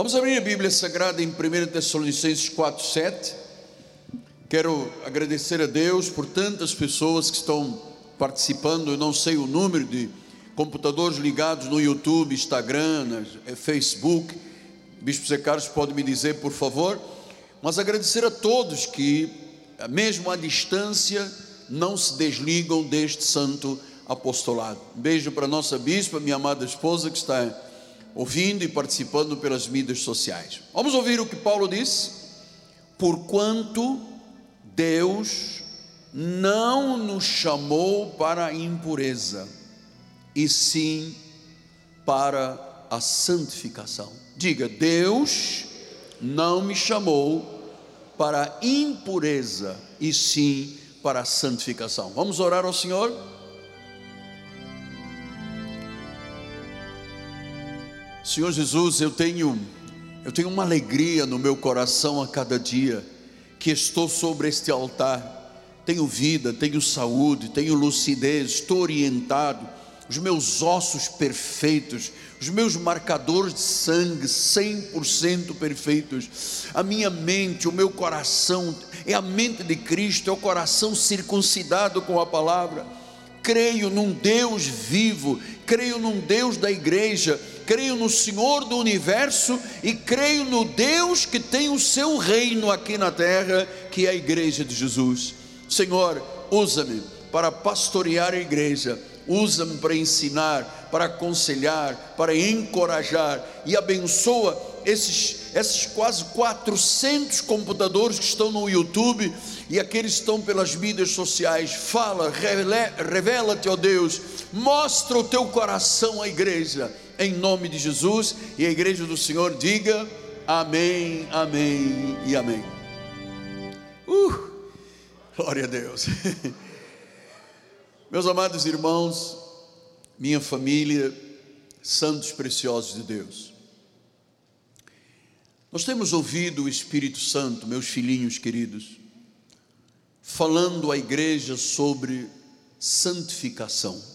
Vamos abrir a Bíblia Sagrada em 1 Tessalonicenses 4, 7. Quero agradecer a Deus por tantas pessoas que estão participando, eu não sei o número de computadores ligados no YouTube, Instagram, eh, Facebook. Bispo Zé Carlos pode me dizer, por favor. Mas agradecer a todos que, mesmo à distância, não se desligam deste santo apostolado. Um beijo para a nossa bispa, minha amada esposa, que está ouvindo e participando pelas mídias sociais. Vamos ouvir o que Paulo diz? Porquanto Deus não nos chamou para a impureza, e sim para a santificação. Diga, Deus não me chamou para impureza, e sim para a santificação. Vamos orar ao Senhor? Senhor Jesus, eu tenho eu tenho uma alegria no meu coração a cada dia que estou sobre este altar. Tenho vida, tenho saúde, tenho lucidez, estou orientado, os meus ossos perfeitos, os meus marcadores de sangue 100% perfeitos, a minha mente, o meu coração, é a mente de Cristo, é o coração circuncidado com a palavra. Creio num Deus vivo, creio num Deus da igreja, creio no Senhor do universo e creio no Deus que tem o seu reino aqui na terra, que é a igreja de Jesus. Senhor, usa-me para pastorear a igreja usa-me para ensinar, para aconselhar, para encorajar e abençoa esses, esses quase 400 computadores que estão no YouTube e aqueles que estão pelas mídias sociais. Fala, revela-te, ó Deus, mostra o teu coração à igreja, em nome de Jesus, e a igreja do Senhor diga amém, amém e amém. Uh, glória a Deus. Meus amados irmãos, minha família, santos preciosos de Deus, nós temos ouvido o Espírito Santo, meus filhinhos queridos, falando à igreja sobre santificação.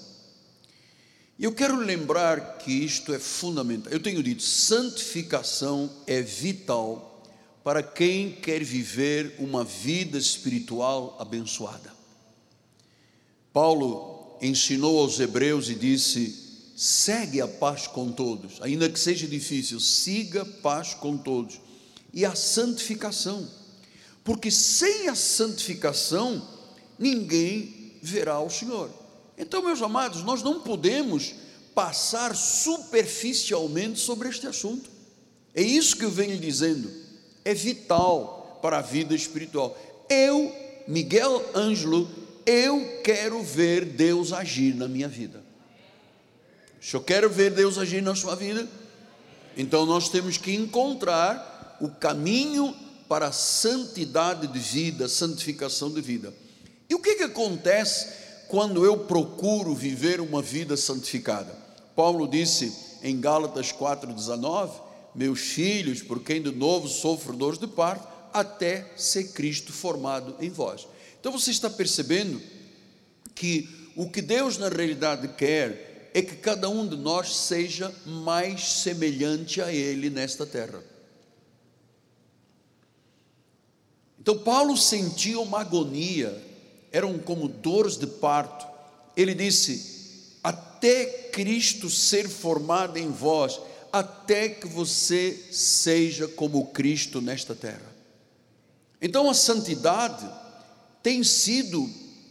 Eu quero lembrar que isto é fundamental. Eu tenho dito, santificação é vital para quem quer viver uma vida espiritual abençoada. Paulo ensinou aos hebreus e disse: segue a paz com todos, ainda que seja difícil, siga a paz com todos e a santificação, porque sem a santificação ninguém verá o Senhor. Então, meus amados, nós não podemos passar superficialmente sobre este assunto. É isso que eu venho dizendo. É vital para a vida espiritual. Eu, Miguel Ângelo, eu quero ver Deus agir na minha vida. Se eu quero ver Deus agir na sua vida, então nós temos que encontrar o caminho para a santidade de vida, santificação de vida. E o que, que acontece quando eu procuro viver uma vida santificada? Paulo disse em Gálatas 4,19: Meus filhos, por quem de novo sofro dores de parto, até ser Cristo formado em vós. Então você está percebendo que o que Deus na realidade quer é que cada um de nós seja mais semelhante a Ele nesta terra. Então Paulo sentia uma agonia, eram como dores de parto. Ele disse: até Cristo ser formado em vós, até que você seja como Cristo nesta terra. Então a santidade tem sido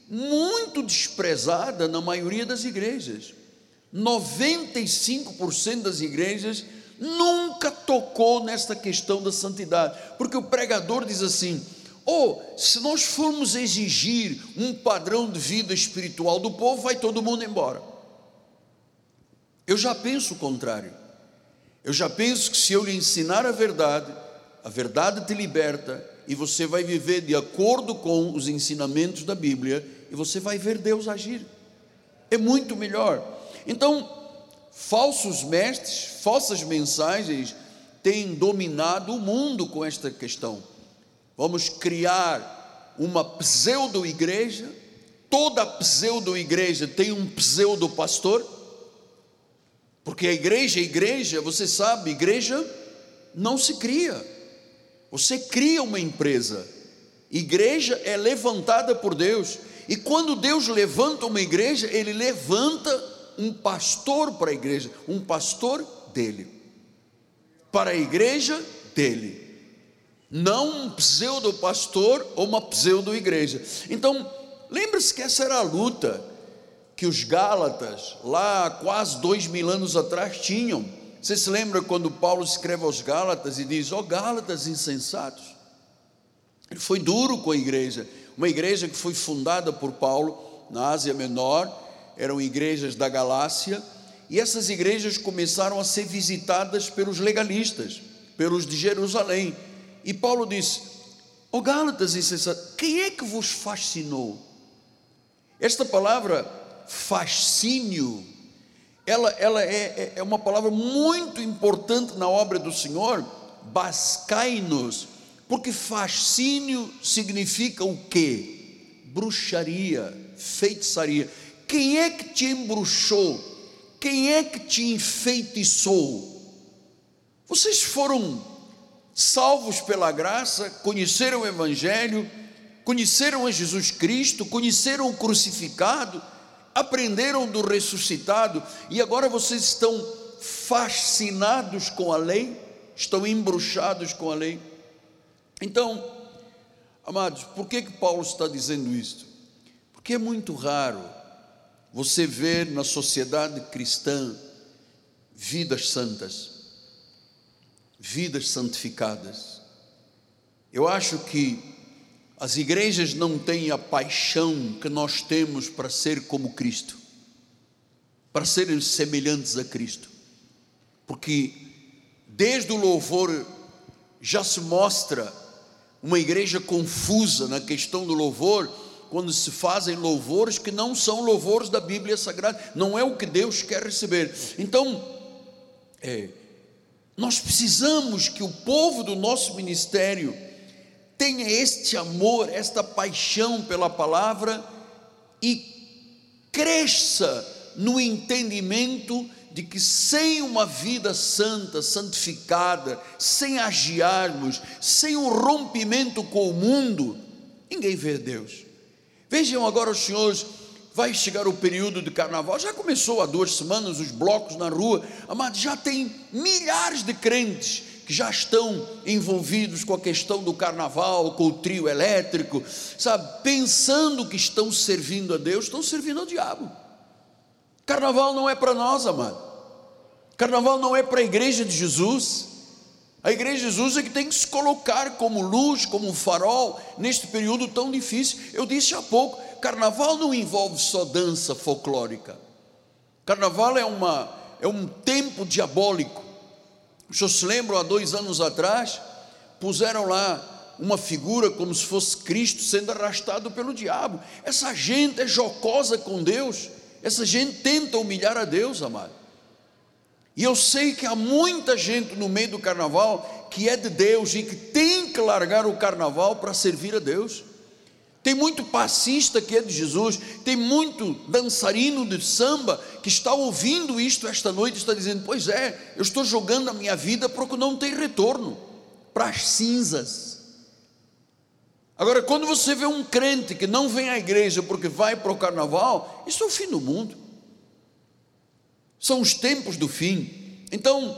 muito desprezada na maioria das igrejas. 95% das igrejas nunca tocou nesta questão da santidade, porque o pregador diz assim: ou se nós formos exigir um padrão de vida espiritual do povo, vai todo mundo embora. Eu já penso o contrário. Eu já penso que se eu lhe ensinar a verdade, a verdade te liberta, e você vai viver de acordo com os ensinamentos da Bíblia e você vai ver Deus agir. É muito melhor. Então, falsos mestres, falsas mensagens têm dominado o mundo com esta questão. Vamos criar uma pseudo-igreja, toda pseudo-igreja tem um pseudo-pastor, porque a igreja, a igreja, você sabe, igreja não se cria. Você cria uma empresa. Igreja é levantada por Deus. E quando Deus levanta uma igreja, Ele levanta um pastor para a igreja, um pastor dele, para a igreja dele, não um pseudo-pastor ou uma pseudo-igreja. Então, lembre-se que essa era a luta que os Gálatas, lá quase dois mil anos atrás, tinham. Você se lembra quando Paulo escreve aos Gálatas e diz: Ó oh, Gálatas insensatos? Ele foi duro com a igreja, uma igreja que foi fundada por Paulo na Ásia Menor, eram igrejas da Galácia, e essas igrejas começaram a ser visitadas pelos legalistas, pelos de Jerusalém. E Paulo disse: Ó oh, Gálatas insensatos, quem é que vos fascinou? Esta palavra fascínio, ela, ela é, é, é uma palavra muito importante na obra do Senhor, bascai-nos, porque fascínio significa o quê? Bruxaria, feitiçaria. Quem é que te embruxou? Quem é que te enfeitiçou? Vocês foram salvos pela graça, conheceram o Evangelho, conheceram a Jesus Cristo, conheceram o crucificado, aprenderam do ressuscitado e agora vocês estão fascinados com a lei, estão embruxados com a lei. Então, amados, por que que Paulo está dizendo isto? Porque é muito raro você ver na sociedade cristã vidas santas, vidas santificadas. Eu acho que as igrejas não têm a paixão que nós temos para ser como Cristo, para serem semelhantes a Cristo, porque desde o louvor já se mostra uma igreja confusa na questão do louvor, quando se fazem louvores que não são louvores da Bíblia Sagrada, não é o que Deus quer receber. Então, é, nós precisamos que o povo do nosso ministério tenha este amor, esta paixão pela palavra e cresça no entendimento de que sem uma vida santa, santificada, sem agiarmos, sem um rompimento com o mundo, ninguém vê Deus. Vejam agora os senhores, vai chegar o período de carnaval, já começou há duas semanas os blocos na rua, amados, já tem milhares de crentes que já estão envolvidos com a questão do carnaval, com o trio elétrico, sabe, pensando que estão servindo a Deus, estão servindo ao diabo. Carnaval não é para nós, amado. Carnaval não é para a igreja de Jesus. A igreja de Jesus é que tem que se colocar como luz, como um farol neste período tão difícil. Eu disse há pouco, carnaval não envolve só dança folclórica. Carnaval é uma é um tempo diabólico senhores se lembram, há dois anos atrás, puseram lá uma figura como se fosse Cristo sendo arrastado pelo diabo. Essa gente é jocosa com Deus, essa gente tenta humilhar a Deus, amado. E eu sei que há muita gente no meio do carnaval que é de Deus e que tem que largar o carnaval para servir a Deus. Tem muito passista que é de Jesus, tem muito dançarino de samba que está ouvindo isto esta noite e está dizendo: Pois é, eu estou jogando a minha vida para o que não tem retorno para as cinzas. Agora, quando você vê um crente que não vem à igreja porque vai para o carnaval, isso é o fim do mundo, são os tempos do fim. Então,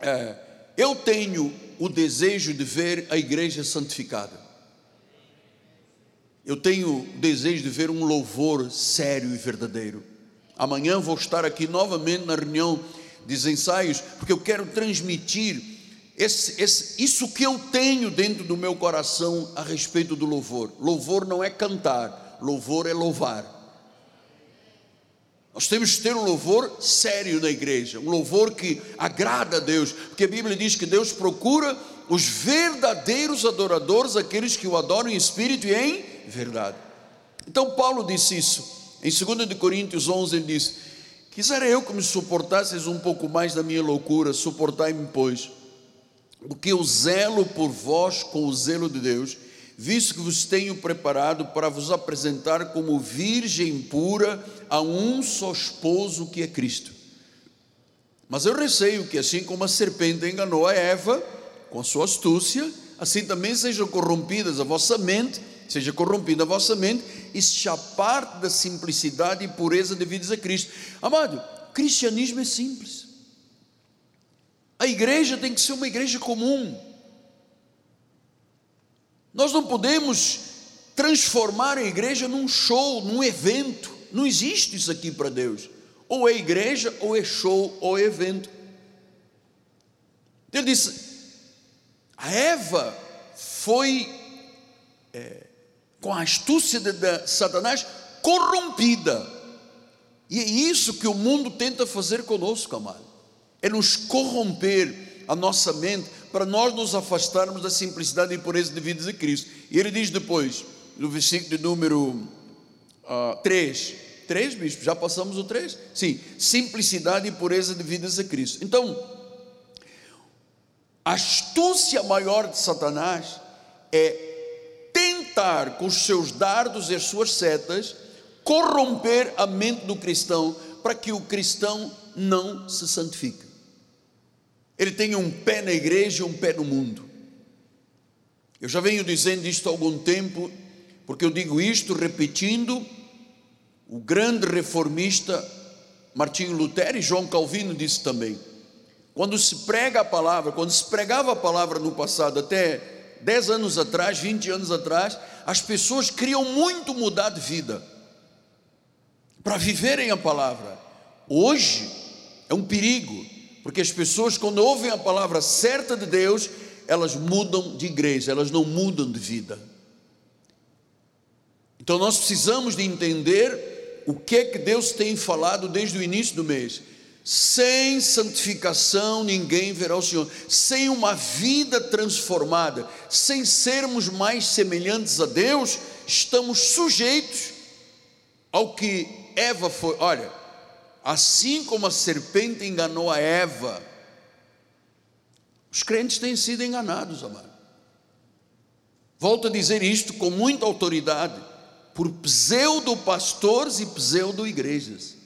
é, eu tenho o desejo de ver a igreja santificada. Eu tenho desejo de ver um louvor sério e verdadeiro. Amanhã vou estar aqui novamente na reunião dos ensaios, porque eu quero transmitir esse, esse, isso que eu tenho dentro do meu coração a respeito do louvor. Louvor não é cantar, louvor é louvar. Nós temos que ter um louvor sério na igreja, um louvor que agrada a Deus, porque a Bíblia diz que Deus procura os verdadeiros adoradores, aqueles que o adoram em espírito e em verdade. Então Paulo disse isso. Em 2 Coríntios 11 ele diz: Quisera eu que me suportasseis um pouco mais da minha loucura, suportai-me, pois, porque o zelo por vós com o zelo de Deus, visto que vos tenho preparado para vos apresentar como virgem pura a um só esposo que é Cristo. Mas eu receio que, assim como a serpente enganou a Eva com sua astúcia, assim também sejam corrompidas a vossa mente, seja corrompida a vossa mente, e se aparte da simplicidade e pureza devidas a Cristo. Amado, cristianismo é simples. A igreja tem que ser uma igreja comum. Nós não podemos transformar a igreja num show, num evento. Não existe isso aqui para Deus. Ou é igreja, ou é show, ou é evento. Ele disse: a Eva foi, é, com a astúcia de, de Satanás, corrompida. E é isso que o mundo tenta fazer conosco, amado. É nos corromper a nossa mente para nós nos afastarmos da simplicidade e pureza devidas a Cristo. E ele diz depois, no versículo de número uh, 3, 3, bispo, já passamos o 3? Sim, simplicidade e pureza devidas a Cristo. Então, a astúcia maior de Satanás é tentar com os seus dardos e as suas setas corromper a mente do cristão para que o cristão não se santifique. Ele tem um pé na igreja e um pé no mundo. Eu já venho dizendo isto há algum tempo porque eu digo isto repetindo o grande reformista Martinho Lutero e João Calvino disse também. Quando se prega a palavra, quando se pregava a palavra no passado, até 10 anos atrás, 20 anos atrás, as pessoas queriam muito mudar de vida para viverem a palavra. Hoje é um perigo, porque as pessoas, quando ouvem a palavra certa de Deus, elas mudam de igreja, elas não mudam de vida. Então nós precisamos de entender o que é que Deus tem falado desde o início do mês. Sem santificação ninguém verá o Senhor. Sem uma vida transformada, sem sermos mais semelhantes a Deus, estamos sujeitos ao que Eva foi. Olha, assim como a serpente enganou a Eva, os crentes têm sido enganados, amado. Volto a dizer isto com muita autoridade por pseudo-pastores e pseudo-igrejas,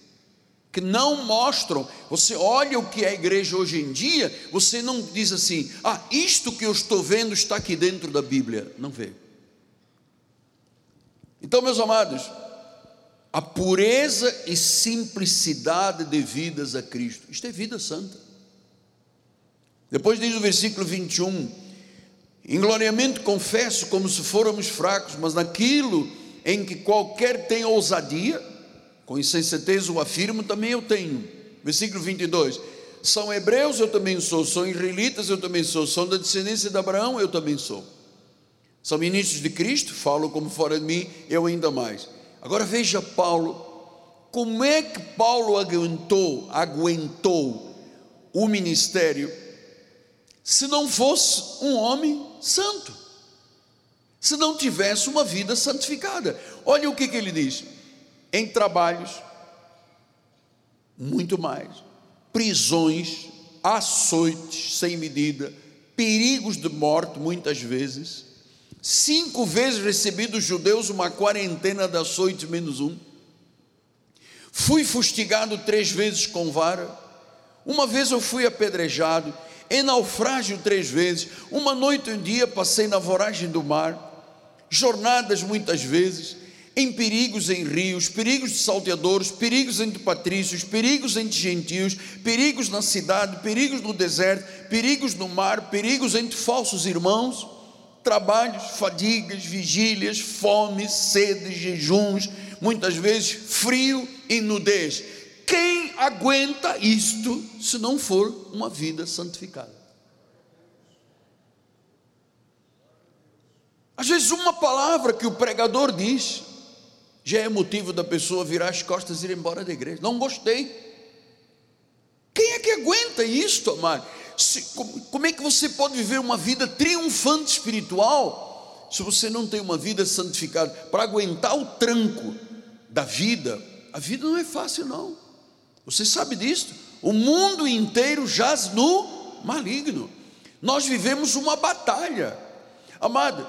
que não mostram. Você olha o que é a igreja hoje em dia, você não diz assim, ah, isto que eu estou vendo está aqui dentro da Bíblia. Não vê. Então, meus amados, a pureza e simplicidade devidas a Cristo, isto é vida santa. Depois diz o versículo 21, em gloriamento confesso como se fôramos fracos, mas naquilo em que qualquer tem ousadia, com insensatez o afirmo, também eu tenho. Versículo 22. São hebreus, eu também sou. São israelitas, eu também sou. São da descendência de Abraão, eu também sou. São ministros de Cristo, falo como fora de mim, eu ainda mais. Agora veja Paulo, como é que Paulo aguentou, aguentou o ministério se não fosse um homem santo? se não tivesse uma vida santificada. Olha o que, que ele diz: em trabalhos, muito mais, prisões, açoites sem medida, perigos de morte, muitas vezes, cinco vezes recebi dos judeus uma quarentena de açoites menos um, fui fustigado três vezes com vara, uma vez eu fui apedrejado, em naufrágio três vezes, uma noite e um dia passei na voragem do mar, jornadas muitas vezes, em perigos em rios, perigos de salteadores, perigos entre patrícios, perigos entre gentios, perigos na cidade, perigos no deserto, perigos no mar, perigos entre falsos irmãos, trabalhos, fadigas, vigílias, fome, sede, jejuns, muitas vezes frio e nudez. Quem aguenta isto se não for uma vida santificada? Às vezes, uma palavra que o pregador diz já é motivo da pessoa virar as costas e ir embora da igreja. Não gostei. Quem é que aguenta isto, amado? Se, como, como é que você pode viver uma vida triunfante espiritual se você não tem uma vida santificada? Para aguentar o tranco da vida, a vida não é fácil, não. Você sabe disso? O mundo inteiro jaz no maligno. Nós vivemos uma batalha. Amado,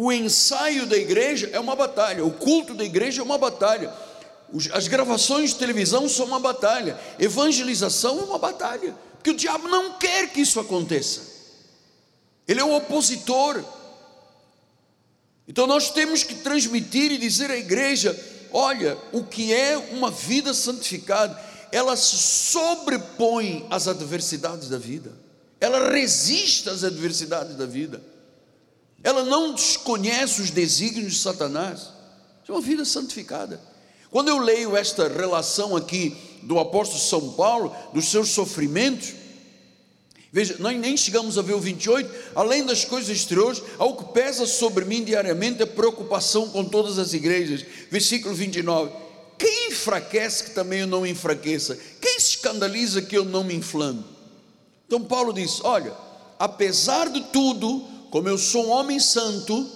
o ensaio da igreja é uma batalha, o culto da igreja é uma batalha. as gravações de televisão são uma batalha, evangelização é uma batalha, porque o diabo não quer que isso aconteça, ele é o opositor. Então nós temos que transmitir e dizer à igreja: olha, o que é uma vida santificada, ela se sobrepõe às adversidades da vida, ela resiste às adversidades da vida, ela não desconhece os desígnios de Satanás, é uma vida santificada. Quando eu leio esta relação aqui do apóstolo São Paulo, dos seus sofrimentos, veja, nós nem chegamos a ver o 28, além das coisas exteriores, ao que pesa sobre mim diariamente a preocupação com todas as igrejas. Versículo 29. Quem enfraquece que também eu não enfraqueça? Quem se escandaliza que eu não me inflame? Então Paulo diz: Olha, apesar de tudo, como eu sou um homem santo,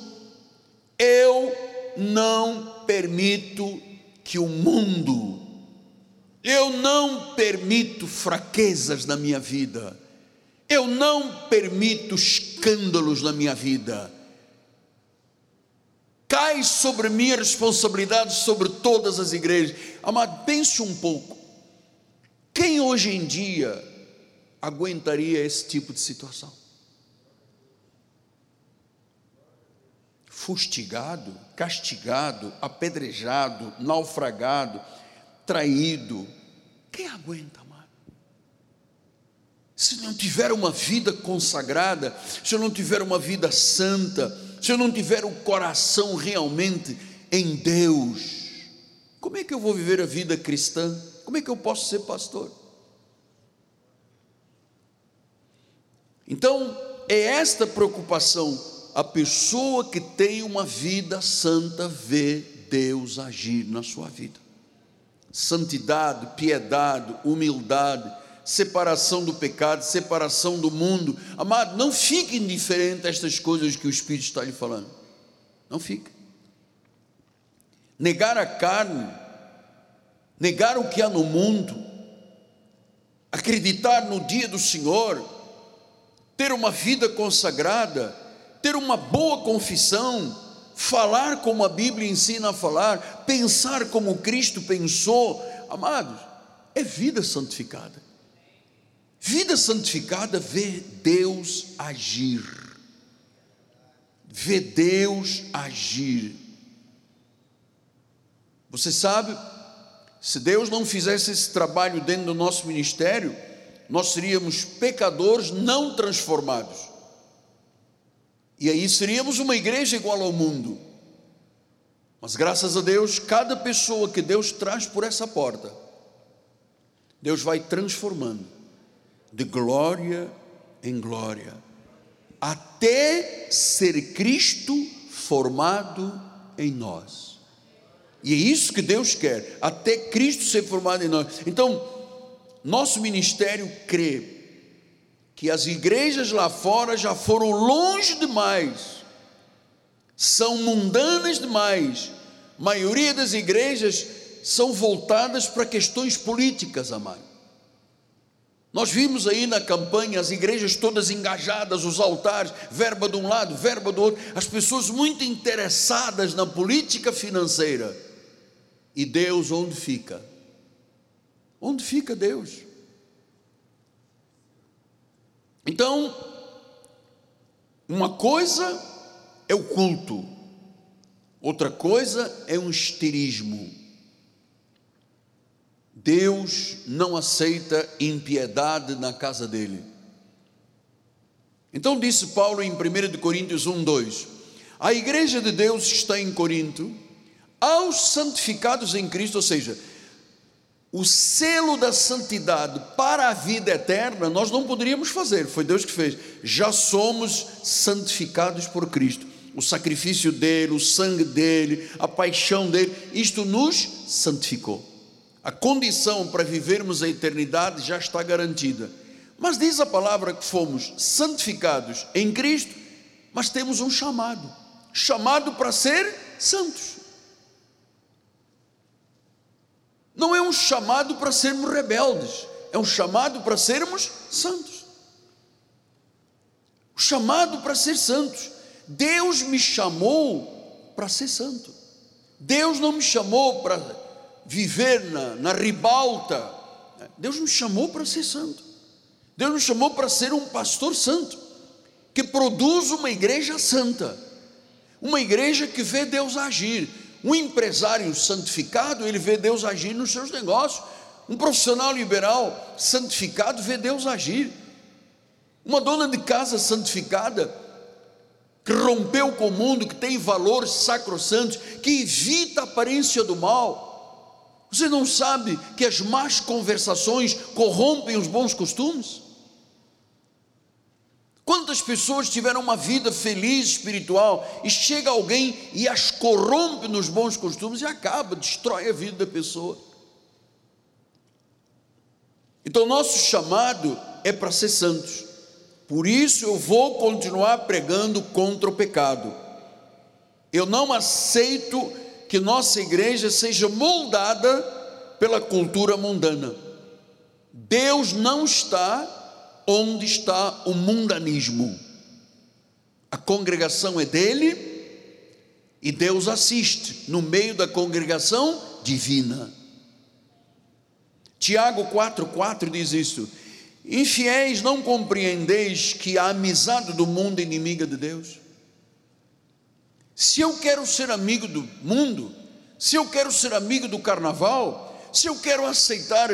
eu não permito que o mundo, eu não permito fraquezas na minha vida, eu não permito escândalos na minha vida. Cai sobre mim a responsabilidade sobre todas as igrejas. Amado, pense um pouco. Quem hoje em dia aguentaria esse tipo de situação? Fustigado, castigado, apedrejado, naufragado, traído. Quem aguenta, amado? Se não tiver uma vida consagrada, se eu não tiver uma vida santa, se eu não tiver o coração realmente em Deus, como é que eu vou viver a vida cristã? Como é que eu posso ser pastor? Então, é esta preocupação a pessoa que tem uma vida santa vê Deus agir na sua vida. Santidade, piedade, humildade, separação do pecado, separação do mundo. Amado, não fique indiferente a estas coisas que o Espírito está lhe falando. Não fique. Negar a carne, negar o que há no mundo, acreditar no dia do Senhor, ter uma vida consagrada, ter uma boa confissão, falar como a Bíblia ensina a falar, pensar como Cristo pensou, amados, é vida santificada. Vida santificada vê Deus agir, vê Deus agir. Você sabe, se Deus não fizesse esse trabalho dentro do nosso ministério, nós seríamos pecadores não transformados. E aí seríamos uma igreja igual ao mundo. Mas graças a Deus, cada pessoa que Deus traz por essa porta, Deus vai transformando de glória em glória, até ser Cristo formado em nós. E é isso que Deus quer, até Cristo ser formado em nós. Então, nosso ministério crê que as igrejas lá fora já foram longe demais, são mundanas demais. A maioria das igrejas são voltadas para questões políticas, amado. Nós vimos aí na campanha as igrejas todas engajadas, os altares, verba de um lado, verba do outro, as pessoas muito interessadas na política financeira. E Deus onde fica? Onde fica Deus? Então, uma coisa é o culto, outra coisa é um estirismo. Deus não aceita impiedade na casa dele. Então disse Paulo em 1 Coríntios 1, 2: A igreja de Deus está em Corinto, aos santificados em Cristo, ou seja, o selo da santidade para a vida eterna, nós não poderíamos fazer, foi Deus que fez. Já somos santificados por Cristo. O sacrifício dele, o sangue dele, a paixão dele, isto nos santificou. A condição para vivermos a eternidade já está garantida. Mas diz a palavra que fomos santificados em Cristo, mas temos um chamado chamado para ser santos. Não é um chamado para sermos rebeldes, é um chamado para sermos santos. O chamado para ser santos. Deus me chamou para ser santo. Deus não me chamou para viver na, na ribalta. Deus nos chamou para ser santo. Deus nos chamou para ser um pastor santo, que produz uma igreja santa, uma igreja que vê Deus agir. Um empresário santificado, ele vê Deus agir nos seus negócios. Um profissional liberal santificado vê Deus agir. Uma dona de casa santificada, que rompeu com o mundo, que tem valores sacrossantos, que evita a aparência do mal. Você não sabe que as más conversações corrompem os bons costumes? Quantas pessoas tiveram uma vida feliz espiritual e chega alguém e as corrompe nos bons costumes e acaba, destrói a vida da pessoa. Então, nosso chamado é para ser santos. Por isso eu vou continuar pregando contra o pecado. Eu não aceito que nossa igreja seja moldada pela cultura mundana. Deus não está onde está o mundanismo. A congregação é dele e Deus assiste no meio da congregação divina. Tiago 4,4 diz isso: Infiéis, não compreendeis que a amizade do mundo é inimiga de Deus? Se eu quero ser amigo do mundo, se eu quero ser amigo do carnaval, se eu quero aceitar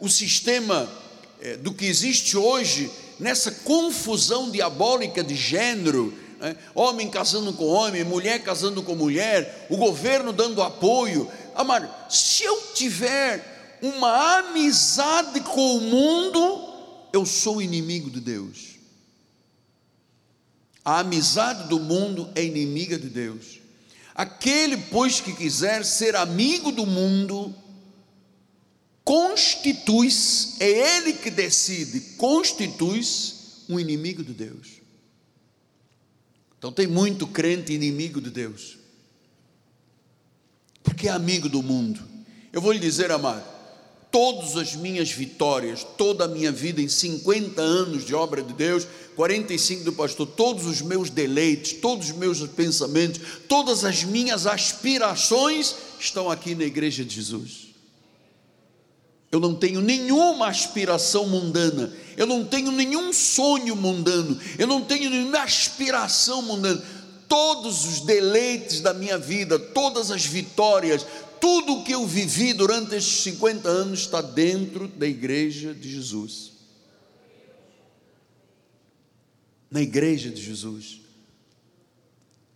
o sistema é, do que existe hoje nessa confusão diabólica de gênero, né? homem casando com homem, mulher casando com mulher, o governo dando apoio. Amado, se eu tiver uma amizade com o mundo, eu sou inimigo de Deus. A amizade do mundo é inimiga de Deus. Aquele, pois, que quiser ser amigo do mundo, constitui-se, é ele que decide, constitui-se um inimigo de Deus. Então tem muito crente inimigo de Deus, porque é amigo do mundo. Eu vou lhe dizer, amado, todas as minhas vitórias, toda a minha vida em 50 anos de obra de Deus, 45 do pastor, todos os meus deleites, todos os meus pensamentos, todas as minhas aspirações estão aqui na igreja de Jesus. Eu não tenho nenhuma aspiração mundana, eu não tenho nenhum sonho mundano, eu não tenho nenhuma aspiração mundana. Todos os deleites da minha vida, todas as vitórias, tudo o que eu vivi durante estes 50 anos está dentro da igreja de Jesus. Na igreja de Jesus.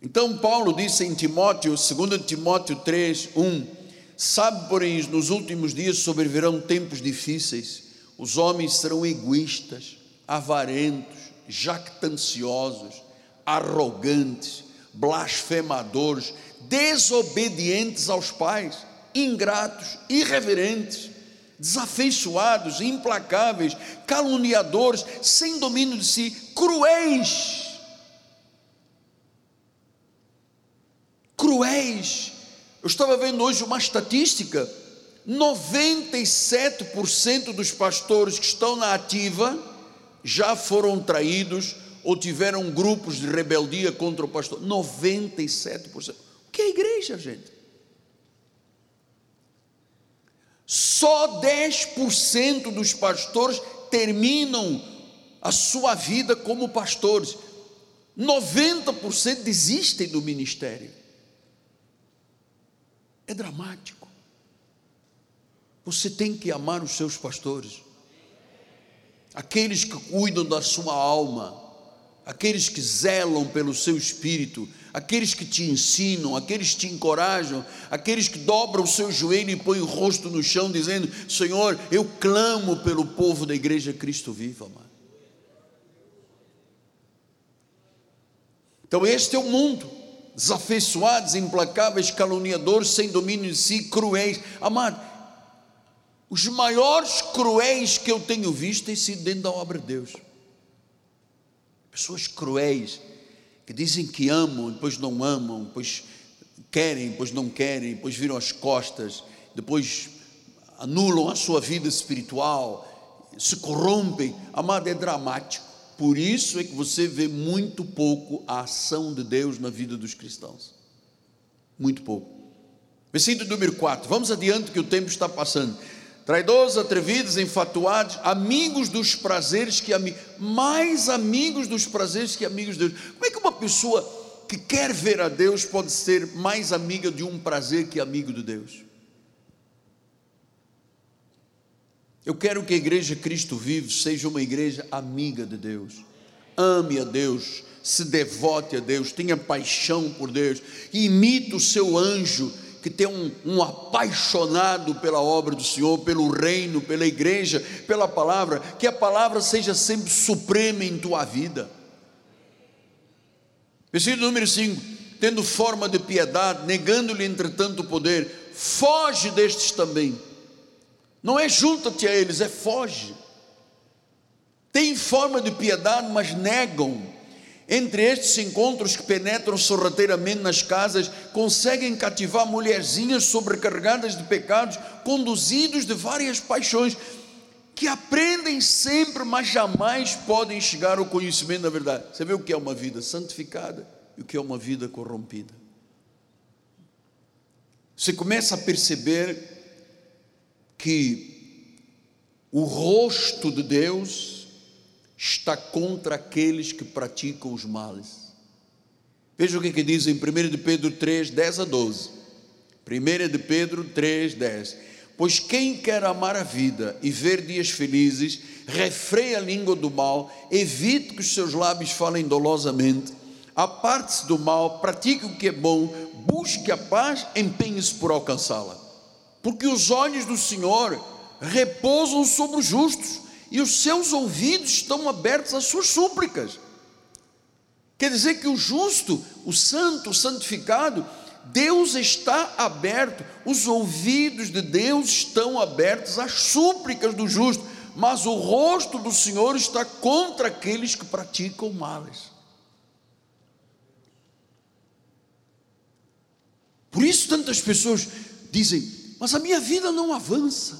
Então, Paulo disse em Timóteo, 2 Timóteo 3, 1 Sabe, porém, nos últimos dias sobrevirão tempos difíceis. Os homens serão egoístas, avarentos, jactanciosos, arrogantes, blasfemadores, desobedientes aos pais, ingratos, irreverentes, desafeiçoados, implacáveis, caluniadores, sem domínio de si, cruéis. Cruéis eu estava vendo hoje uma estatística: 97% dos pastores que estão na ativa já foram traídos ou tiveram grupos de rebeldia contra o pastor. 97%. O que é igreja, gente? Só 10% dos pastores terminam a sua vida como pastores. 90% desistem do ministério. É dramático. Você tem que amar os seus pastores, aqueles que cuidam da sua alma, aqueles que zelam pelo seu espírito, aqueles que te ensinam, aqueles que te encorajam, aqueles que dobram o seu joelho e põem o rosto no chão, dizendo: Senhor, eu clamo pelo povo da igreja Cristo viva, amado. Então, este é o mundo desafeiçoados, implacáveis, caluniadores, sem domínio de si, cruéis. Amado, os maiores cruéis que eu tenho visto têm sido dentro da obra de Deus. Pessoas cruéis, que dizem que amam, depois não amam, depois querem, depois não querem, depois viram as costas, depois anulam a sua vida espiritual, se corrompem. Amado, é dramático. Por isso é que você vê muito pouco a ação de Deus na vida dos cristãos. Muito pouco. Versículo número 4. Vamos adiante que o tempo está passando. Traidores, atrevidos, enfatuados, amigos dos prazeres que amigos, mais amigos dos prazeres que amigos de Deus. Como é que uma pessoa que quer ver a Deus pode ser mais amiga de um prazer que amigo de Deus? Eu quero que a igreja Cristo Vive seja uma igreja amiga de Deus. Ame a Deus, se devote a Deus, tenha paixão por Deus, imite o seu anjo que tem um, um, apaixonado pela obra do Senhor, pelo reino, pela igreja, pela palavra, que a palavra seja sempre suprema em tua vida. Versículo número 5: tendo forma de piedade, negando-lhe entretanto o poder, foge destes também. Não é junta-te a eles, é foge. Tem forma de piedade, mas negam entre estes encontros que penetram sorrateiramente nas casas, conseguem cativar mulherzinhas sobrecarregadas de pecados, conduzidos de várias paixões, que aprendem sempre, mas jamais podem chegar ao conhecimento da verdade. Você vê o que é uma vida santificada e o que é uma vida corrompida. Você começa a perceber que o rosto de Deus está contra aqueles que praticam os males. Veja o que, que diz em 1 de Pedro 3, 10 a 12. 1 de Pedro 3, 10. Pois quem quer amar a vida e ver dias felizes, refreia a língua do mal, evite que os seus lábios falem dolosamente, aparte-se do mal, pratique o que é bom, busque a paz, empenhe-se por alcançá-la. Porque os olhos do Senhor repousam sobre os justos e os seus ouvidos estão abertos às suas súplicas. Quer dizer que o justo, o santo, o santificado, Deus está aberto, os ouvidos de Deus estão abertos às súplicas do justo, mas o rosto do Senhor está contra aqueles que praticam males. Por isso tantas pessoas dizem: Mas a minha vida não avança.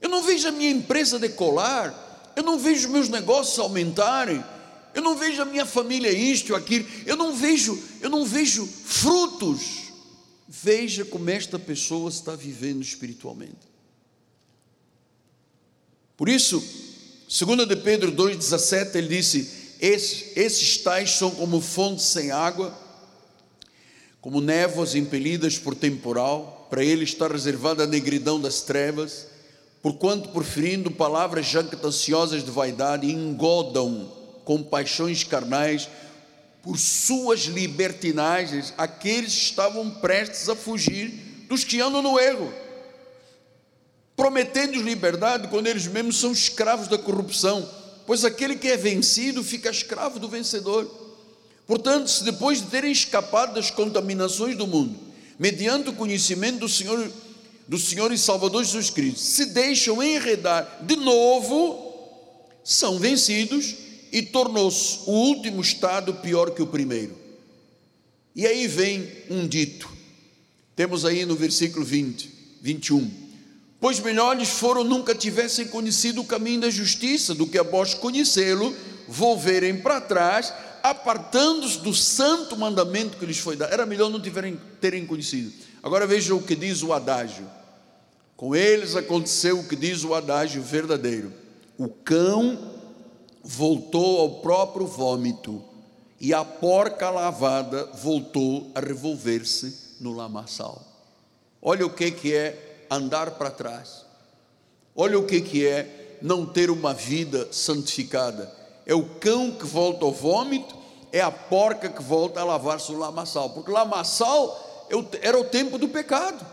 Eu não vejo a minha empresa decolar, eu não vejo meus negócios aumentarem, eu não vejo a minha família isto, aquilo, eu não vejo, eu não vejo frutos. Veja como esta pessoa está vivendo espiritualmente. Por isso, 2 de Pedro 2,17, ele disse: esses, esses tais são como fontes sem água, como névoas impelidas por temporal, para ele está reservada a negridão das trevas porquanto, proferindo palavras jactanciosas de vaidade, engodam com paixões carnais, por suas libertinagens, aqueles que estavam prestes a fugir dos que andam no erro, prometendo liberdade quando eles mesmos são escravos da corrupção, pois aquele que é vencido fica escravo do vencedor. Portanto, se depois de terem escapado das contaminações do mundo, mediante o conhecimento do Senhor do Senhor e Salvador Jesus Cristo se deixam enredar de novo, são vencidos e tornou-se o último estado pior que o primeiro. E aí vem um dito, temos aí no versículo 20, 21. Pois melhores foram nunca tivessem conhecido o caminho da justiça, do que após conhecê-lo, volverem para trás, apartando-se do santo mandamento que lhes foi dado. Era melhor não tiverem, terem conhecido. Agora veja o que diz o adágio. Com eles aconteceu o que diz o adágio verdadeiro: o cão voltou ao próprio vômito, e a porca lavada voltou a revolver-se no lamaçal. Olha o que, que é andar para trás, olha o que, que é não ter uma vida santificada. É o cão que volta ao vômito, é a porca que volta a lavar-se no lamaçal, porque lamaçal é era o tempo do pecado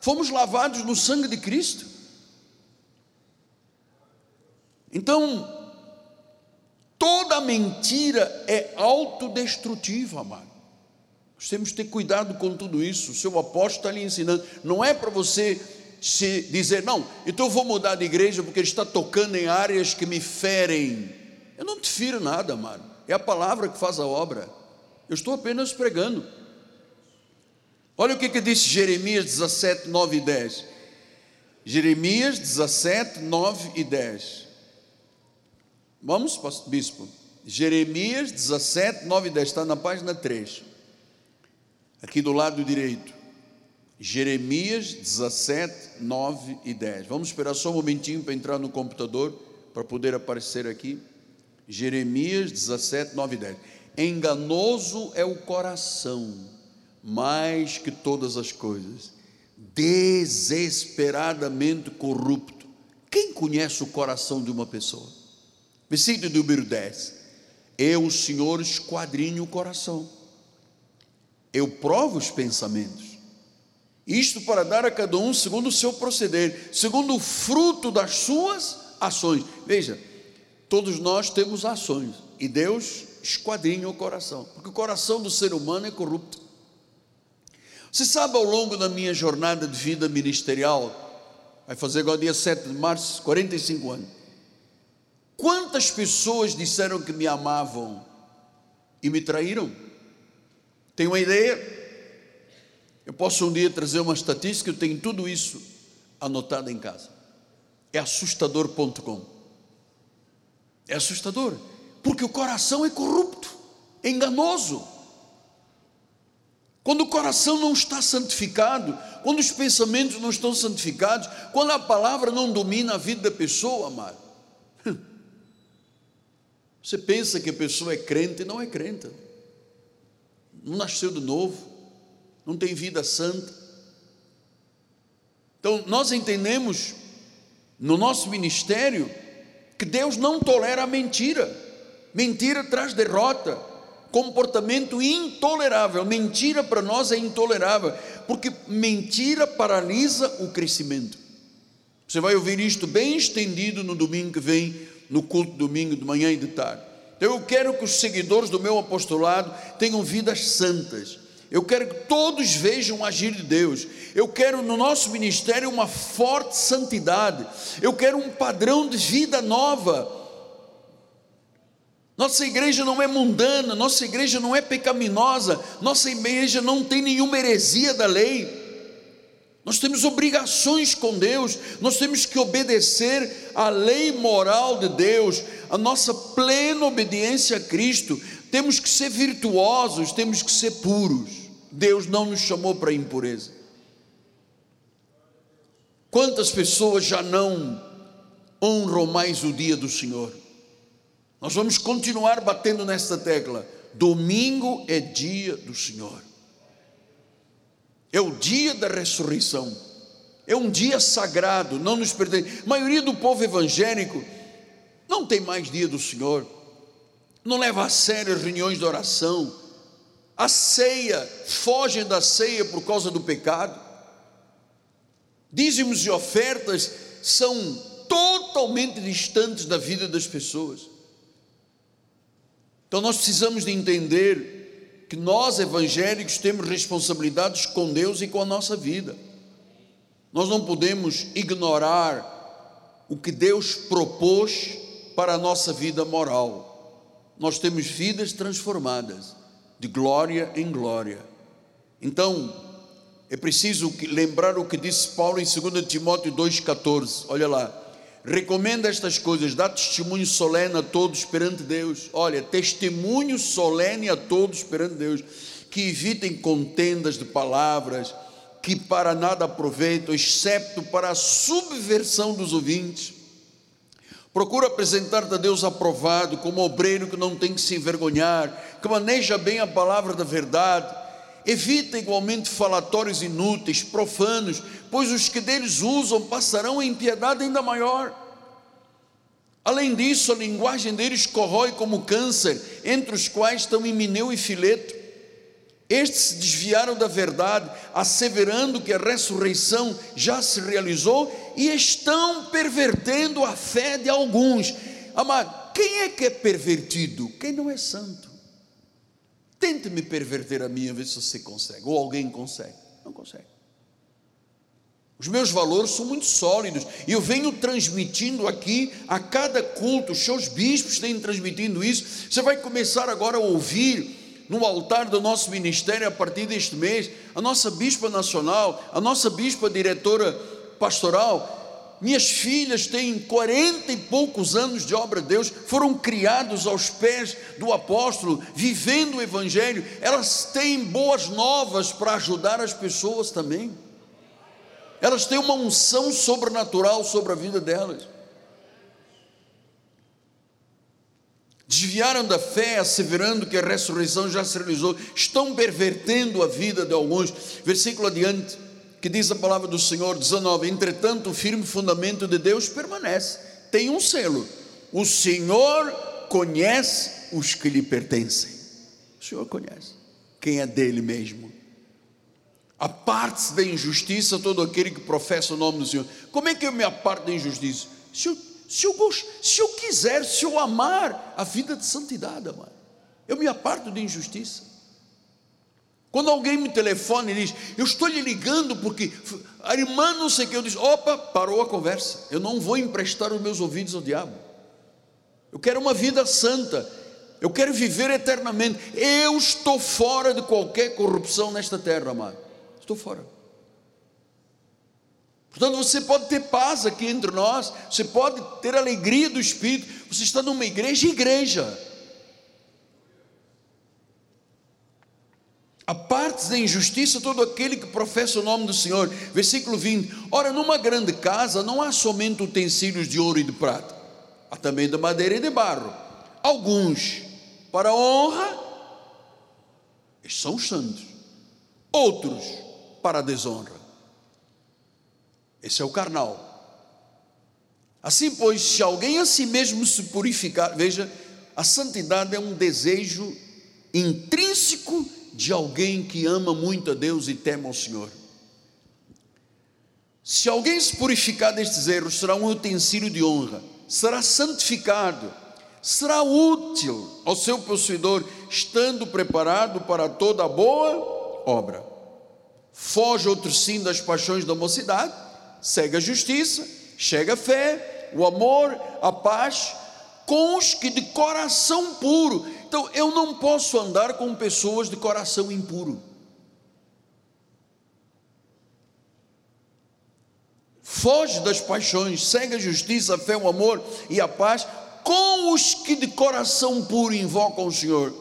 fomos lavados no sangue de Cristo. Então, toda mentira é autodestrutiva, amado. Nós temos que ter cuidado com tudo isso. O seu apóstolo está lhe ensinando. Não é para você se dizer, não, então eu vou mudar de igreja porque ele está tocando em áreas que me ferem. Eu não te firo nada, amado. É a palavra que faz a obra. Eu estou apenas pregando. Olha o que, que disse Jeremias 17, 9 e 10. Jeremias 17, 9 e 10. Vamos, bispo. Jeremias 17, 9 e 10. Está na página 3. Aqui do lado direito. Jeremias 17, 9 e 10. Vamos esperar só um momentinho para entrar no computador, para poder aparecer aqui. Jeremias 17, 9 e 10. Enganoso é o coração, mais que todas as coisas, desesperadamente corrupto. Quem conhece o coração de uma pessoa? Versículo número 10. Eu, o Senhor, esquadrinho o coração. Eu provo os pensamentos. Isto para dar a cada um segundo o seu proceder, segundo o fruto das suas ações. Veja, todos nós temos ações e Deus esquadrinha o coração, porque o coração do ser humano é corrupto. Você sabe, ao longo da minha jornada de vida ministerial, vai fazer agora dia 7 de março, 45 anos. Quantas pessoas disseram que me amavam e me traíram? Tem uma ideia? Eu posso um dia trazer uma estatística, eu tenho tudo isso anotado em casa. É assustador.com. É assustador, porque o coração é corrupto, é enganoso. Quando o coração não está santificado, quando os pensamentos não estão santificados, quando a palavra não domina a vida da pessoa, amado. Você pensa que a pessoa é crente e não é crente. Não nasceu de novo, não tem vida santa. Então, nós entendemos no nosso ministério que Deus não tolera a mentira. Mentira traz derrota comportamento intolerável. Mentira para nós é intolerável, porque mentira paralisa o crescimento. Você vai ouvir isto bem estendido no domingo que vem, no culto domingo de manhã e de tarde. Então eu quero que os seguidores do meu apostolado tenham vidas santas. Eu quero que todos vejam o agir de Deus. Eu quero no nosso ministério uma forte santidade. Eu quero um padrão de vida nova nossa igreja não é mundana, nossa igreja não é pecaminosa, nossa igreja não tem nenhuma heresia da lei. Nós temos obrigações com Deus, nós temos que obedecer à lei moral de Deus, a nossa plena obediência a Cristo. Temos que ser virtuosos, temos que ser puros. Deus não nos chamou para impureza. Quantas pessoas já não honram mais o dia do Senhor? Nós vamos continuar batendo nesta tecla. Domingo é dia do Senhor. É o dia da ressurreição. É um dia sagrado, não nos pertence. A maioria do povo evangélico não tem mais dia do Senhor. Não leva a sério as reuniões de oração. A ceia, fogem da ceia por causa do pecado. Dízimos e ofertas são totalmente distantes da vida das pessoas. Então nós precisamos de entender que nós evangélicos temos responsabilidades com Deus e com a nossa vida. Nós não podemos ignorar o que Deus propôs para a nossa vida moral. Nós temos vidas transformadas de glória em glória. Então, é preciso lembrar o que disse Paulo em 2 Timóteo 2,14. Olha lá recomenda estas coisas, dá testemunho solene a todos perante Deus. Olha, testemunho solene a todos perante Deus, que evitem contendas de palavras que para nada aproveitam, excepto para a subversão dos ouvintes. Procura apresentar-te a Deus aprovado, como obreiro que não tem que se envergonhar, que maneja bem a palavra da verdade. Evita igualmente falatórios inúteis, profanos, pois os que deles usam passarão em piedade ainda maior. Além disso, a linguagem deles corrói como câncer, entre os quais estão Emineu e Fileto. Estes se desviaram da verdade, asseverando que a ressurreição já se realizou e estão pervertendo a fé de alguns. Amado, quem é que é pervertido? Quem não é santo. Tente me perverter a mim, ver se você consegue, ou alguém consegue. Não consegue. Os meus valores são muito sólidos. E eu venho transmitindo aqui a cada culto, os seus bispos têm transmitindo isso. Você vai começar agora a ouvir no altar do nosso ministério a partir deste mês, a nossa bispa nacional, a nossa bispa diretora pastoral. Minhas filhas têm quarenta e poucos anos de obra de Deus, foram criados aos pés do apóstolo, vivendo o evangelho. Elas têm boas novas para ajudar as pessoas também. Elas têm uma unção sobrenatural sobre a vida delas. Desviaram da fé, asseverando que a ressurreição já se realizou, estão pervertendo a vida de alguns. Versículo adiante, que diz a palavra do Senhor 19: Entretanto, o firme fundamento de Deus permanece, tem um selo. O Senhor conhece os que lhe pertencem. O Senhor conhece quem é dele mesmo. Aparte-se da injustiça todo aquele que professa o nome do Senhor. Como é que eu me aparto da injustiça? Se eu, se eu, gosto, se eu quiser, se eu amar a vida de santidade, amado, eu me aparto da injustiça. Quando alguém me telefona e diz, eu estou lhe ligando porque a irmã não sei o que, eu digo, opa, parou a conversa. Eu não vou emprestar os meus ouvidos ao diabo. Eu quero uma vida santa. Eu quero viver eternamente. Eu estou fora de qualquer corrupção nesta terra, amado. Estou fora. Portanto, você pode ter paz aqui entre nós, você pode ter alegria do Espírito. Você está numa igreja, igreja. A parte da injustiça todo aquele que professa o nome do Senhor. Versículo 20. Ora, numa grande casa não há somente utensílios de ouro e de prata, há também de madeira e de barro. Alguns para honra, estes são os santos, outros para a desonra. Esse é o carnal. Assim, pois, se alguém a si mesmo se purificar, veja, a santidade é um desejo intrínseco de alguém que ama muito a Deus e teme ao Senhor. Se alguém se purificar destes erros, será um utensílio de honra, será santificado será útil ao seu possuidor, estando preparado para toda boa obra. Foge outro sim das paixões da mocidade, segue a justiça, chega a fé, o amor, a paz, com os que de coração puro. Então eu não posso andar com pessoas de coração impuro. Foge das paixões, segue a justiça, a fé, o amor e a paz, com os que de coração puro invocam o Senhor.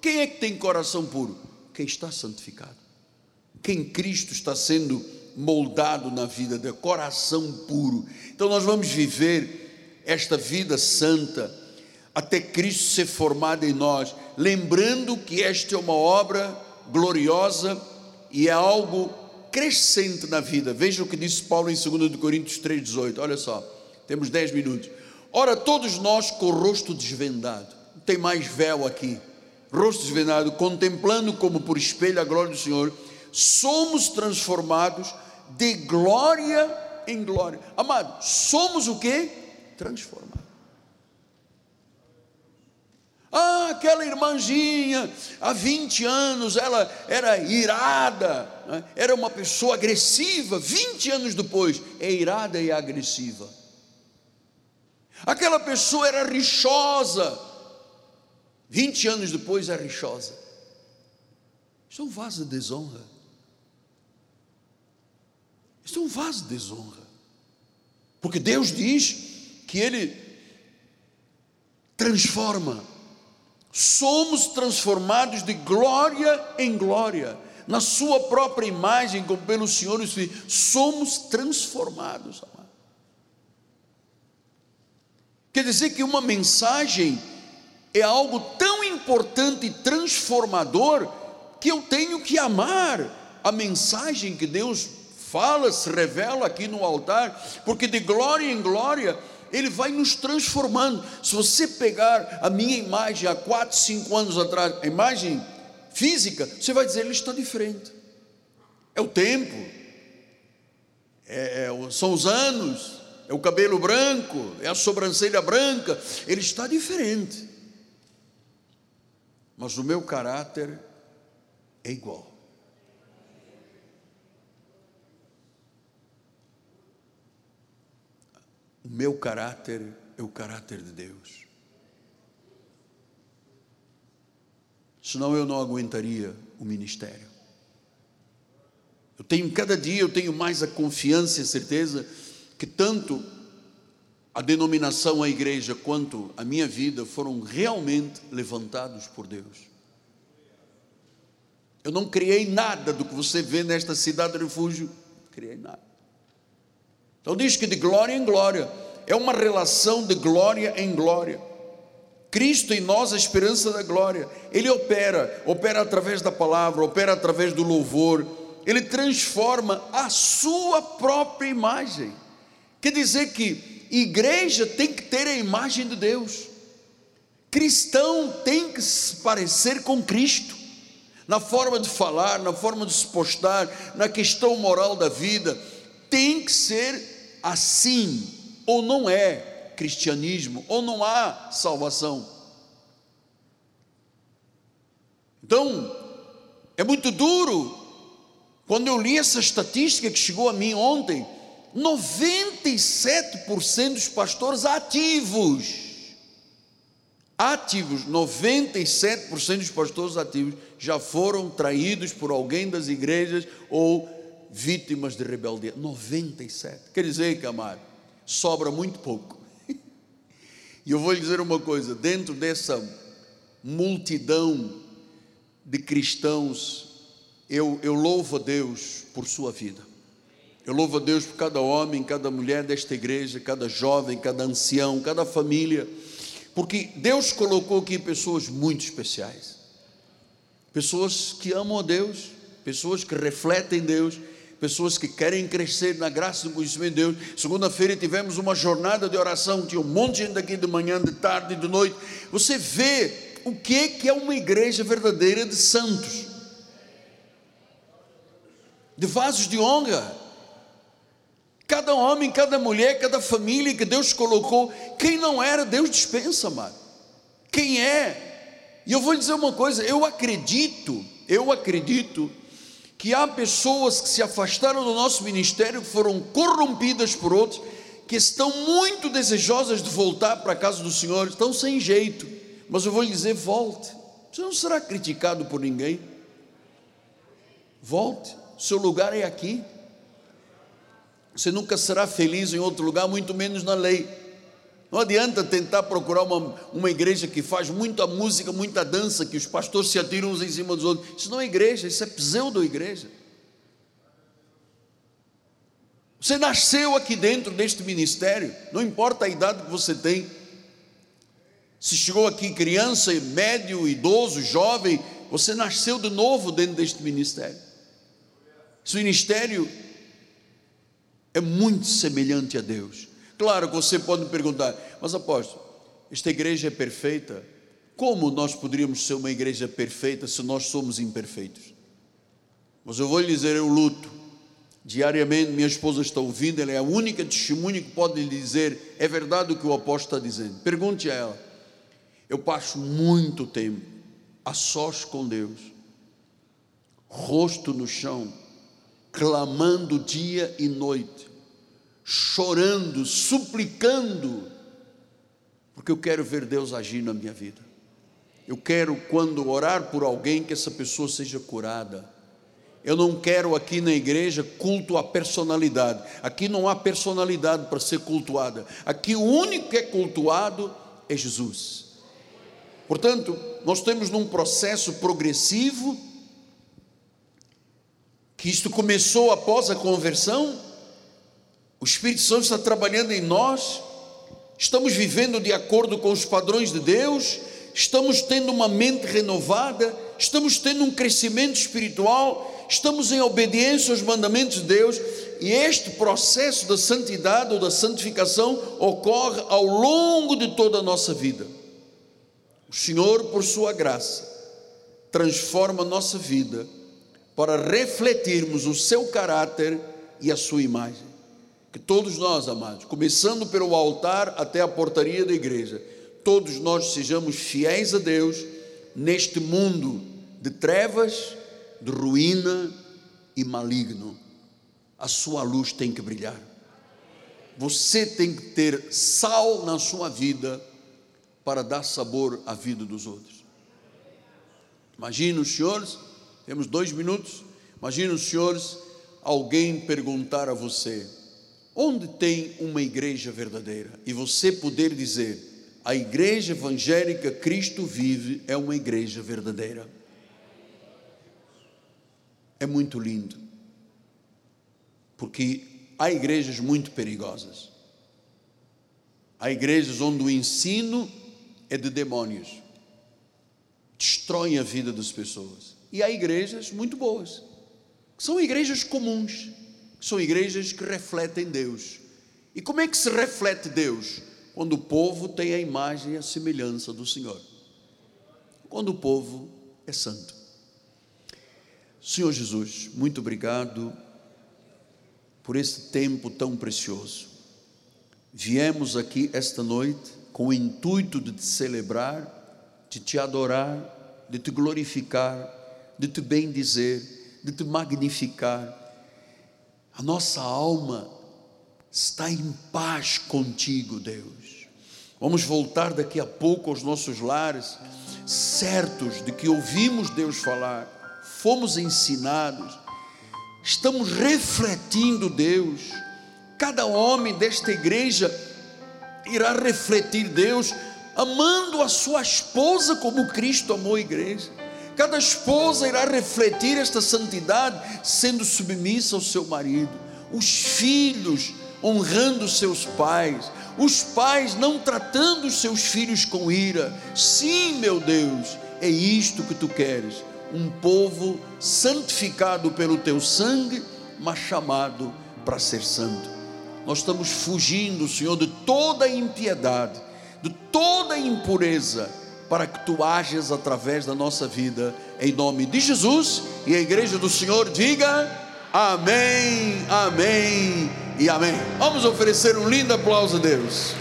Quem é que tem coração puro? Quem está santificado. Quem Cristo está sendo moldado na vida de coração puro. Então nós vamos viver esta vida santa até Cristo ser formado em nós, lembrando que esta é uma obra gloriosa e é algo crescente na vida. Veja o que disse Paulo em 2 Coríntios 3,18. Olha só, temos 10 minutos. Ora, todos nós com o rosto desvendado, não tem mais véu aqui, rosto desvendado, contemplando como por espelho a glória do Senhor, somos transformados de glória em glória. Amado, somos o que? Transformados. Ah, aquela irmãzinha, há 20 anos, ela era irada, né? era uma pessoa agressiva, 20 anos depois, é irada e agressiva. Aquela pessoa era rixosa. 20 anos depois é rixosa. Isso é um vaso de desonra. Isso é um vaso de desonra. Porque Deus diz que Ele transforma. Somos transformados de glória em glória. Na Sua própria imagem, como pelo Senhor, somos transformados. Quer dizer que uma mensagem é algo tão importante e transformador que eu tenho que amar a mensagem que Deus fala, se revela aqui no altar, porque de glória em glória ele vai nos transformando. Se você pegar a minha imagem há 4, 5 anos atrás, a imagem física, você vai dizer, ele está diferente. É o tempo, é, é, são os anos, é o cabelo branco, é a sobrancelha branca, ele está diferente. Mas o meu caráter é igual. O meu caráter é o caráter de Deus. Senão eu não aguentaria o ministério. Eu tenho cada dia eu tenho mais a confiança e a certeza que tanto a denominação, a igreja, quanto a minha vida foram realmente levantados por Deus. Eu não criei nada do que você vê nesta cidade de refúgio, criei nada. Então diz que de glória em glória, é uma relação de glória em glória. Cristo em nós, a esperança da glória. Ele opera, opera através da palavra, opera através do louvor. Ele transforma a sua própria imagem. Quer dizer que igreja tem que ter a imagem de Deus. Cristão tem que se parecer com Cristo na forma de falar, na forma de se postar, na questão moral da vida, tem que ser assim, ou não é cristianismo, ou não há salvação. Então, é muito duro, quando eu li essa estatística que chegou a mim ontem, 97% dos pastores ativos, ativos, 97% dos pastores ativos já foram traídos por alguém das igrejas ou vítimas de rebeldia. 97. Quer dizer, camarada, sobra muito pouco. E eu vou lhe dizer uma coisa: dentro dessa multidão de cristãos, eu, eu louvo a Deus por sua vida. Eu louvo a Deus por cada homem, cada mulher desta igreja, cada jovem, cada ancião, cada família, porque Deus colocou aqui pessoas muito especiais, pessoas que amam a Deus, pessoas que refletem Deus, pessoas que querem crescer na graça no conhecimento de Deus. Segunda-feira tivemos uma jornada de oração, tinha um monte de gente aqui de manhã, de tarde, de noite. Você vê o que que é uma igreja verdadeira de santos, de vasos de honra. Cada homem, cada mulher, cada família que Deus colocou, quem não era, Deus dispensa, amado. Quem é? E eu vou dizer uma coisa, eu acredito, eu acredito que há pessoas que se afastaram do nosso ministério, que foram corrompidas por outros, que estão muito desejosas de voltar para a casa do Senhor, estão sem jeito, mas eu vou lhe dizer: volte, você não será criticado por ninguém, volte, seu lugar é aqui, você nunca será feliz em outro lugar, muito menos na lei. Não adianta tentar procurar uma, uma igreja que faz muita música, muita dança, que os pastores se atiram uns em cima dos outros. Isso não é igreja, isso é pseudo-igreja. Você nasceu aqui dentro deste ministério, não importa a idade que você tem. Se chegou aqui criança, médio, idoso, jovem, você nasceu de novo dentro deste ministério. Esse ministério é muito semelhante a Deus. Claro que você pode me perguntar, mas apóstolo, esta igreja é perfeita? Como nós poderíamos ser uma igreja perfeita se nós somos imperfeitos? Mas eu vou lhe dizer, eu luto. Diariamente, minha esposa está ouvindo, ela é a única testemunha que pode lhe dizer, é verdade o que o apóstolo está dizendo. Pergunte a ela. Eu passo muito tempo a sós com Deus, rosto no chão, clamando dia e noite, chorando, suplicando, porque eu quero ver Deus agir na minha vida. Eu quero, quando orar por alguém, que essa pessoa seja curada. Eu não quero aqui na igreja culto à personalidade. Aqui não há personalidade para ser cultuada. Aqui o único que é cultuado é Jesus. Portanto, nós temos num processo progressivo, que isto começou após a conversão, o Espírito Santo está trabalhando em nós, estamos vivendo de acordo com os padrões de Deus, estamos tendo uma mente renovada, estamos tendo um crescimento espiritual, estamos em obediência aos mandamentos de Deus, e este processo da santidade ou da santificação ocorre ao longo de toda a nossa vida. O Senhor, por Sua graça, transforma a nossa vida para refletirmos o Seu caráter e a Sua imagem. Que todos nós, amados, começando pelo altar até a portaria da igreja, todos nós sejamos fiéis a Deus neste mundo de trevas, de ruína e maligno. A sua luz tem que brilhar. Você tem que ter sal na sua vida para dar sabor à vida dos outros. Imagina os senhores, temos dois minutos. Imagina os senhores, alguém perguntar a você: Onde tem uma igreja verdadeira? E você poder dizer: a igreja evangélica Cristo vive é uma igreja verdadeira. É muito lindo, porque há igrejas muito perigosas. Há igrejas onde o ensino é de demônios, destroem a vida das pessoas. E há igrejas muito boas, que são igrejas comuns, são igrejas que refletem Deus. E como é que se reflete Deus? Quando o povo tem a imagem e a semelhança do Senhor. Quando o povo é santo. Senhor Jesus, muito obrigado por esse tempo tão precioso. Viemos aqui esta noite com o intuito de te celebrar, de te adorar, de te glorificar, de te bendizer, de te magnificar. A nossa alma está em paz contigo, Deus. Vamos voltar daqui a pouco aos nossos lares, certos de que ouvimos Deus falar, fomos ensinados, estamos refletindo Deus. Cada homem desta igreja irá refletir Deus, amando a sua esposa como Cristo amou a igreja. Cada esposa irá refletir esta santidade, sendo submissa ao seu marido. Os filhos honrando seus pais, os pais não tratando os seus filhos com ira. Sim, meu Deus, é isto que tu queres: um povo santificado pelo teu sangue, mas chamado para ser santo. Nós estamos fugindo, Senhor, de toda impiedade, de toda impureza, para que tu ages através da nossa vida, em nome de Jesus. E a igreja do Senhor diga: Amém, Amém e Amém. Vamos oferecer um lindo aplauso a Deus.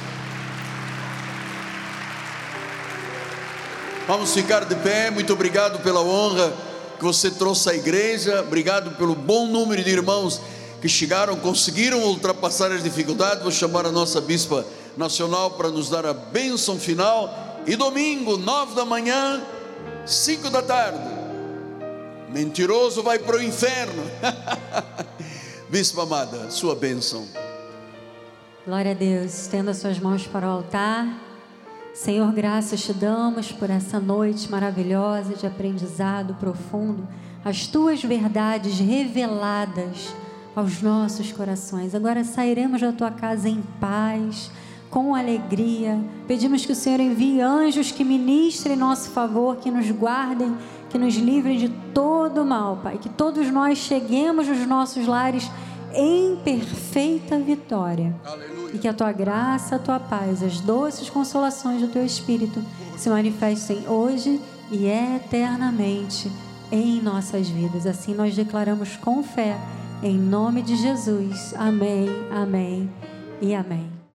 Vamos ficar de pé. Muito obrigado pela honra que você trouxe à igreja. Obrigado pelo bom número de irmãos que chegaram, conseguiram ultrapassar as dificuldades. Vou chamar a nossa bispa nacional para nos dar a bênção final. E domingo, nove da manhã, cinco da tarde Mentiroso vai para o inferno. Bispo amada, sua bênção. Glória a Deus. Estenda suas mãos para o altar. Senhor, graças te damos por essa noite maravilhosa de aprendizado profundo, as tuas verdades reveladas aos nossos corações. Agora sairemos da tua casa em paz, com alegria. Pedimos que o Senhor envie anjos que ministrem em nosso favor, que nos guardem que nos livre de todo mal, Pai. Que todos nós cheguemos nos nossos lares em perfeita vitória. Aleluia. E que a tua graça, a tua paz, as doces consolações do teu Espírito se manifestem hoje e eternamente em nossas vidas. Assim nós declaramos com fé, em nome de Jesus. Amém, amém e amém.